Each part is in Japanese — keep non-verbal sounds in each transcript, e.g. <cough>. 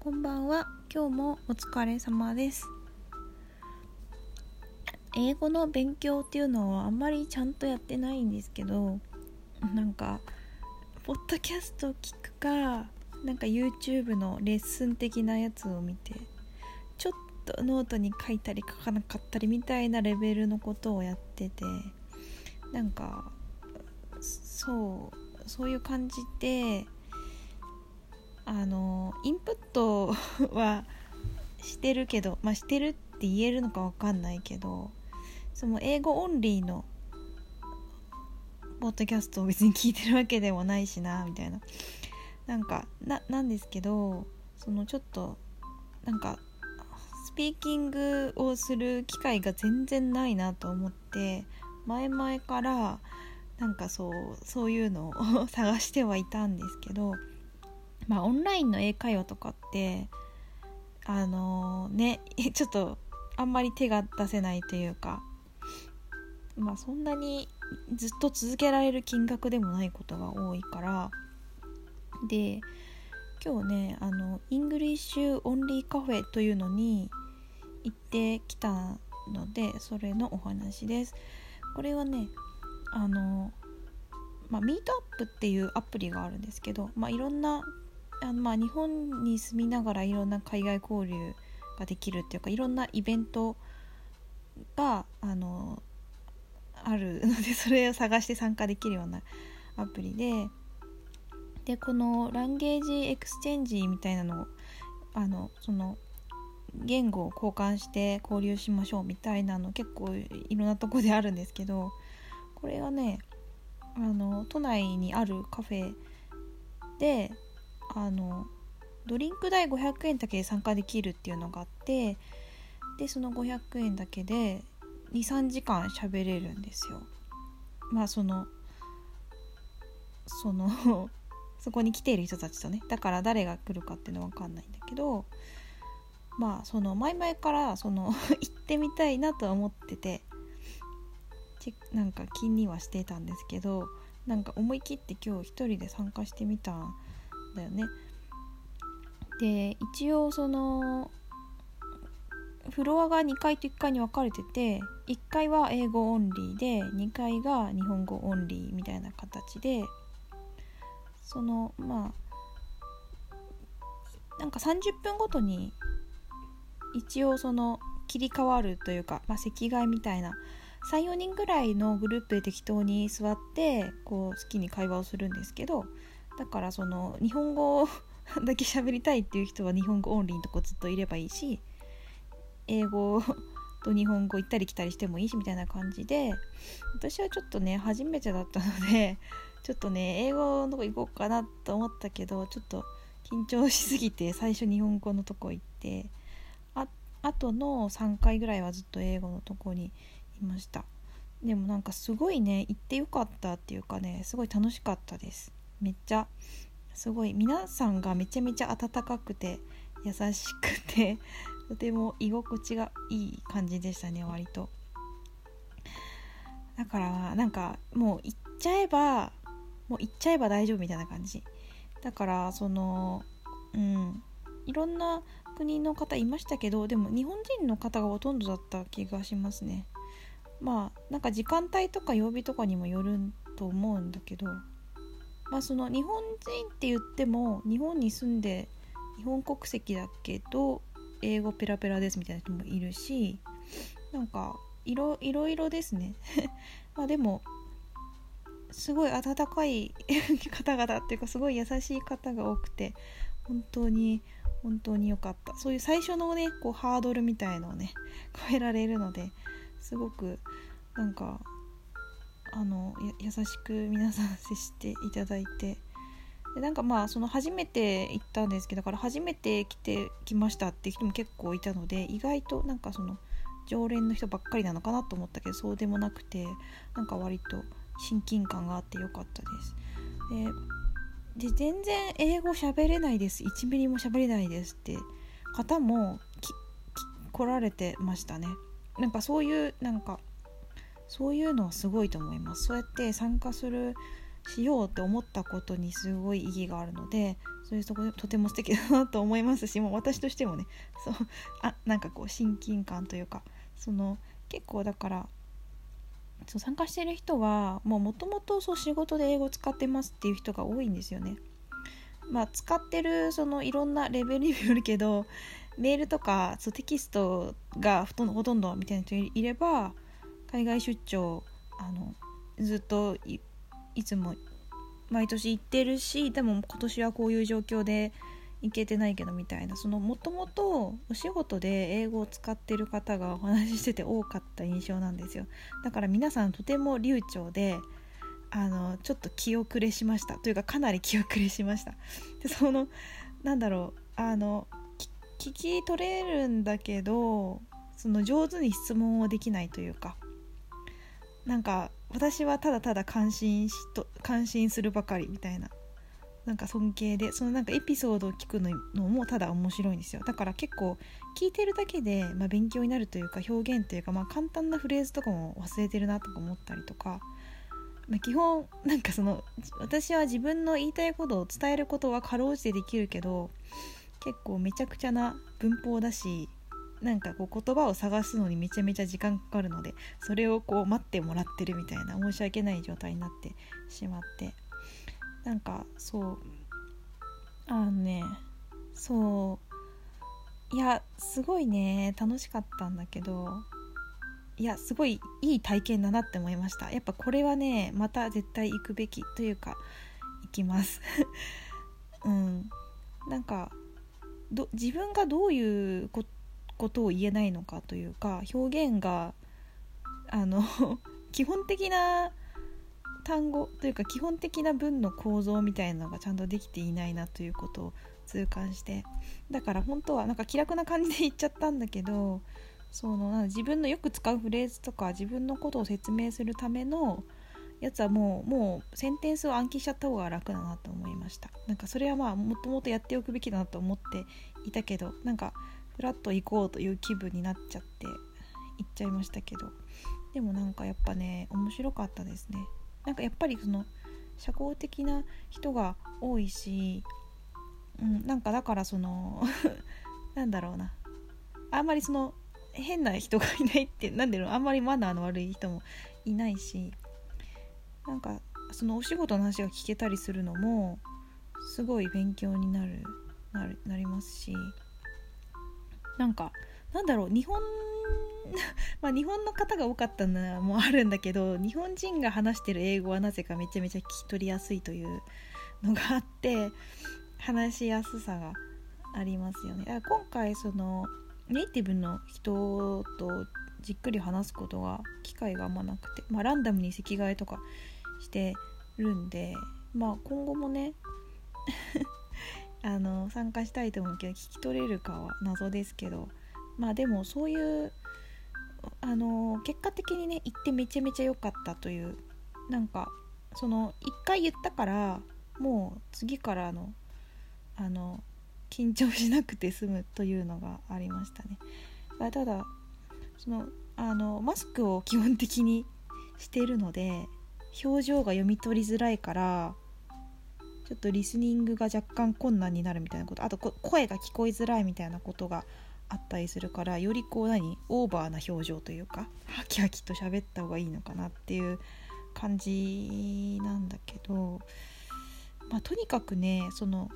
こんばんは。今日もお疲れ様です。英語の勉強っていうのはあんまりちゃんとやってないんですけどなんかポッドキャスト聞くかなんか YouTube のレッスン的なやつを見てちょっとノートに書いたり書かなかったりみたいなレベルのことをやっててなんかそうそういう感じであのインプットはしてるけどまあしてるって言えるのか分かんないけどその英語オンリーのポッドキャストを別に聞いてるわけでもないしなみたいな。なんかななんですけどそのちょっとなんかスピーキングをする機会が全然ないなと思って前々からなんかそうそういうのを <laughs> 探してはいたんですけどまあオンラインの英会話とかってあのー、ね <laughs> ちょっとあんまり手が出せないというかまあそんなにずっと続けられる金額でもないことが多いからで今日ねあの English only カフェというのに行ってきたのでそれのお話です。これはねあのまあ、 Meetup っていうアプリがあるんですけど、まあ、いろんなあのまあ日本に住みながらいろんな海外交流ができるっていうかいろんなイベントがあのあるのでそれを探して参加できるようなアプリででこの language exchange みたいなのをあのその言語を交換して交流しましょうみたいなの結構いろんなとこであるんですけどこれはねあの都内にあるカフェであのドリンク代500円だけで参加できるっていうのがあってでその500円だけで23時間喋れるんですよ。まあそのその <laughs> そこに来ている人たちとねだから誰が来るかっていうのは分かんないんだけどまあその前々からその <laughs> 行ってみたいなとは思っててなんか気にはしてたんですけどなんか思い切って今日一人で参加してみたんだよね。で一応そのフロアが2階と1階に分かれてて1階は英語オンリーで2階が日本語オンリーみたいな形でそのまあなんか30分ごとに一応その切り替わるというか、まあ、席替えみたいな34人ぐらいのグループで適当に座ってこう好きに会話をするんですけどだからその日本語 <laughs> だけ喋りたいっていう人は日本語オンリーのとこずっといればいいし英語と日本語行ったり来たりしてもいいしみたいな感じで私はちょっとね初めてだったので <laughs> ちょっとね英語のとこ行こうかなと思ったけどちょっと緊張しすぎて最初日本語のとこ行ってああとの3回ぐらいはずっと英語のとこにいました。でもなんかすごいね行ってよかったっていうかねすごい楽しかったです。めっちゃすごい。皆さんがめちゃめちゃ温かくて優しくて <laughs> とても居心地がいい感じでしたね割と。だからなんかもう行っちゃえばもう行っちゃえば大丈夫みたいな感じ。だからそのうんいろんな国の方いましたけどでも日本人の方がほとんどだった気がしますね。まあなんか時間帯とか曜日とかにもよると思うんだけどまあその日本人って言っても日本に住んで日本国籍だけど英語ペラペラですみたいな人もいるしなんかいろいろいろですね。<laughs> まあでもすごい温かい <laughs> 方々っていうかすごい優しい方が多くて本当に本当に良かった。そういう最初のねこうハードルみたいのをね超えられるのですごくなんかあの優しく皆さん接していただいて。でなんかまあその初めて行ったんですけどだから初めて来てきましたって人も結構いたので意外となんかその常連の人ばっかりなのかなと思ったけどそうでもなくてなんか割と親近感があってよかったです。で全然英語喋れないです。1ミリも喋れないですって方も来られてましたね。なんかそういうなんかそういうのはすごいと思いますそうやって参加するしようって思ったことにすごい意義があるのでそういうとこでとても素敵だなと思いますし <laughs> もう私としてもねそうあなんかこう親近感というかその結構だからそう参加してる人はもともと仕事で英語使ってますっていう人が多いんですよね。まあ、使ってるそのいろんなレベルによるけどメールとかそうテキストがほとんどほとんどみたいな人いれば海外出張あのずっといつも毎年行ってるしでも今年はこういう状況で行けてないけどみたいなそのもともとお仕事で英語を使ってる方がお話ししてて多かった印象なんですよ。だから皆さんとても流暢であのちょっと気遅れしました。というかかなり気遅れしました。でそのなんだろうあの聞き取れるんだけどその上手に質問をできないというかなんか私はただただ感心しと感心するばかりみたいななんか尊敬でそのなんかエピソードを聞くのもただ面白いんですよ。だから結構聞いてるだけで、まあ、勉強になるというか表現というか、まあ、簡単なフレーズとかも忘れてるなとか思ったりとか、まあ、基本なんかその私は自分の言いたいことを伝えることはかろうじてできるけど結構めちゃくちゃな文法だしなんかこう言葉を探すのにめちゃめちゃ時間かかるのでそれをこう待ってもらってるみたいな申し訳ない状態になってしまって。なんかそうあのねそう。いやすごいね楽しかったんだけどいやすごいいい体験だなって思いました。やっぱこれはねまた絶対行くべきというか行きます。<laughs> うん。なんか自分がどういうことことを言えないのかというか表現があの <laughs> 基本的な単語というか基本的な文の構造みたいなのがちゃんとできていないなということを痛感してだから本当はなんか気楽な感じで言っちゃったんだけどそのな自分のよく使うフレーズとか自分のことを説明するためのやつはもうもうセンテンスを暗記しちゃった方が楽だなと思いました。なんかそれはまあもともとやっておくべきだなと思っていたけどなんかフラッと行こうという気分になっちゃって行っちゃいましたけど。でもなんかやっぱね面白かったですね。なんかやっぱりその社交的な人が多いし、うん、なんかだからその <laughs> なんだろうな。あんまりその変な人がいないって何だろうあんまりマナーの悪い人もいないしなんかそのお仕事の話が聞けたりするのもすごい勉強になるなりますしなんかなんだろう日本 <laughs> まあ日本の方が多かったのもあるんだけど日本人が話してる英語はなぜかめちゃめちゃ聞き取りやすいというのがあって話しやすさがありますよね。だから今回そのネイティブの人とじっくり話すことが機会があんまなくて、まあ、ランダムに席替えとかしてるんで、まあ、今後もね <laughs> あの参加したいと思うけど聞き取れるかは謎ですけどまあでもそういうあの結果的にね行ってめちゃめちゃ良かったというなんかその1回言ったからもう次からのあの緊張しなくて済むというのがありましたね。ただそのあのマスクを基本的にしてるので表情が読み取りづらいからちょっとリスニングが若干困難になるみたいなこと。あと声が聞こえづらいみたいなことがあったりするからよりこう何オーバーな表情というかハキハキと喋った方がいいのかなっていう感じなんだけど、まあ、とにかくねその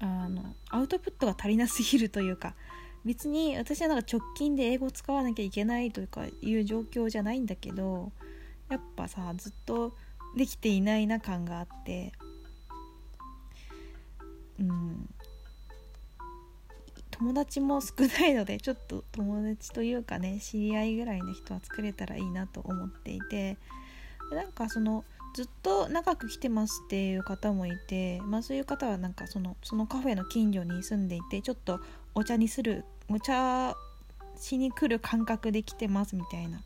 あのアウトプットが足りなすぎるというか別に私はなんか直近で英語を使わなきゃいけないというかいう状況じゃないんだけどやっぱさずっとできていないな感があってうん。友達も少ないのでちょっと友達というかね知り合いぐらいの人は作れたらいいなと思っていてなんかそのずっと長く来てますっていう方もいて、まあ、そういう方はなんかそのそのカフェの近所に住んでいてちょっとお茶にするお茶しに来る感覚で来てますみたいな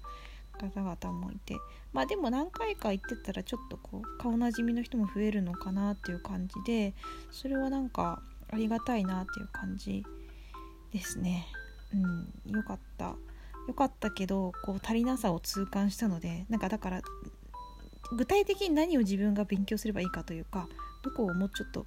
方々もいてまあでも何回か行ってたらちょっとこう顔なじみの人も増えるのかなっていう感じでそれはなんかありがたいなっていう感じですね。うんよかった。よかったけどこう足りなさを痛感したのでなんかだから具体的に何を自分が勉強すればいいかというかどこをもうちょっと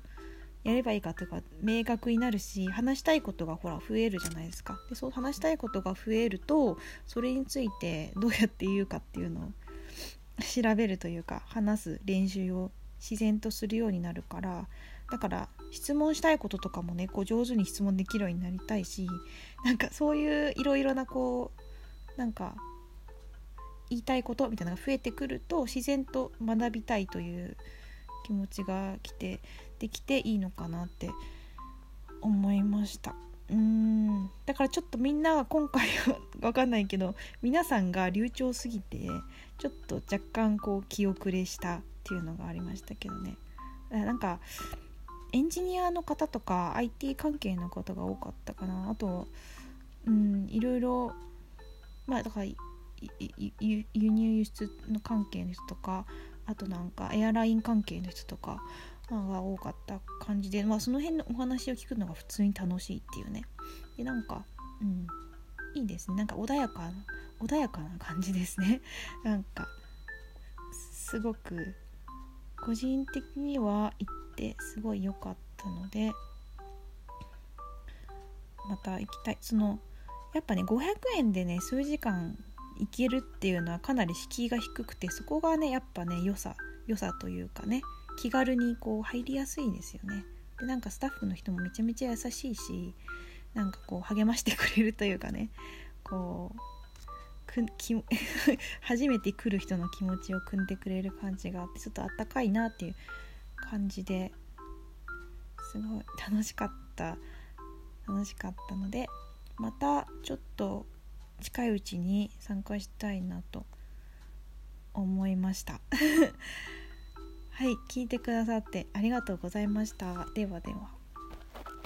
やればいいかというか明確になるし話したいことがほら増えるじゃないですか。でそう話したいことが増えるとそれについてどうやって言うかっていうのを <laughs> 調べるというか話す練習を自然とするようになるからだから質問したいこととかもねこう上手に質問できるようになりたいしなんかそういういろいろなこうなんか言いたいことみたいなのが増えてくると自然と学びたいという気持ちが来てできていいのかなって思いました。うん。だからちょっとみんな今回は分かんないけど皆さんが流暢すぎてちょっと若干こう気遅れしたっていうのがありましたけどね。なんかエンジニアの方とか IT 関係の方が多かったかな。あとうんいろいろまあだから輸入輸出の関係の人とかあとなんかエアライン関係の人とかが多かった感じで、まあ、その辺のお話を聞くのが普通に楽しいっていうね。でなんかうんいいですね。なんか穏やかな穏やかな感じですね。<laughs> なんかすごく個人的には行ってすごい良かったのでまた行きたい。そのやっぱね500円でね数時間行けるっていうのはかなり敷居が低くてそこがねやっぱね良さ良さというかね気軽にこう入りやすいですよね。でなんかスタッフの人もめちゃめちゃ優しいしなんかこう励ましてくれるというかねこうくき <laughs> 初めて来る人の気持ちを汲んでくれる感じがあってちょっとあったかいなっていう感じですごい楽しかった楽しかったのでまたちょっと近いうちに参加したいなと思いました。はい聞いてくださってありがとうございました。ではでは。